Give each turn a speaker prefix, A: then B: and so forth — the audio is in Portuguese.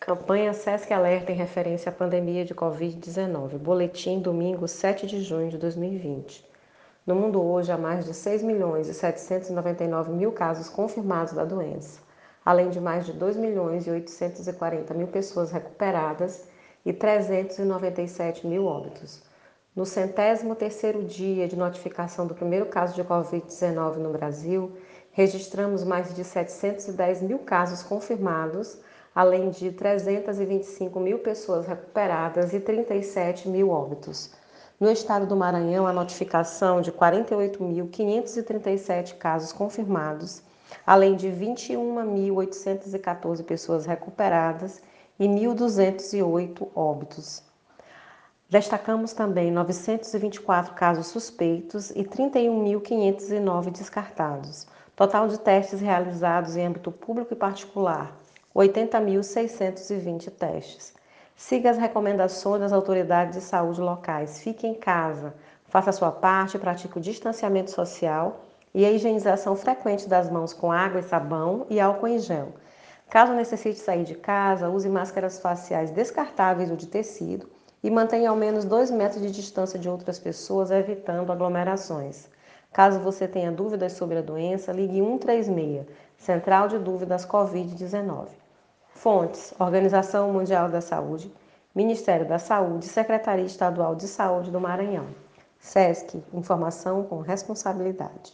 A: Campanha SESC Alerta em referência à pandemia de Covid-19. Boletim, domingo, 7 de junho de 2020. No mundo hoje há mais de 6 milhões e 799 mil casos confirmados da doença, além de mais de 2 milhões e 840 mil pessoas recuperadas e 397 mil óbitos. No centésimo terceiro dia de notificação do primeiro caso de Covid-19 no Brasil, registramos mais de 710 mil casos confirmados, além de 325 mil pessoas recuperadas e 37 mil óbitos. No estado do Maranhão, a notificação de 48.537 casos confirmados, além de 21.814 pessoas recuperadas e 1.208 óbitos. Destacamos também 924 casos suspeitos e 31.509 descartados. Total de testes realizados em âmbito público e particular, 80.620 testes. Siga as recomendações das autoridades de saúde locais. Fique em casa, faça a sua parte, pratique o distanciamento social e a higienização frequente das mãos com água e sabão e álcool em gel. Caso necessite sair de casa, use máscaras faciais descartáveis ou de tecido e mantenha ao menos 2 metros de distância de outras pessoas, evitando aglomerações. Caso você tenha dúvidas sobre a doença, ligue 136, Central de Dúvidas Covid-19. Fontes: Organização Mundial da Saúde, Ministério da Saúde, Secretaria Estadual de Saúde do Maranhão. SESC Informação com responsabilidade.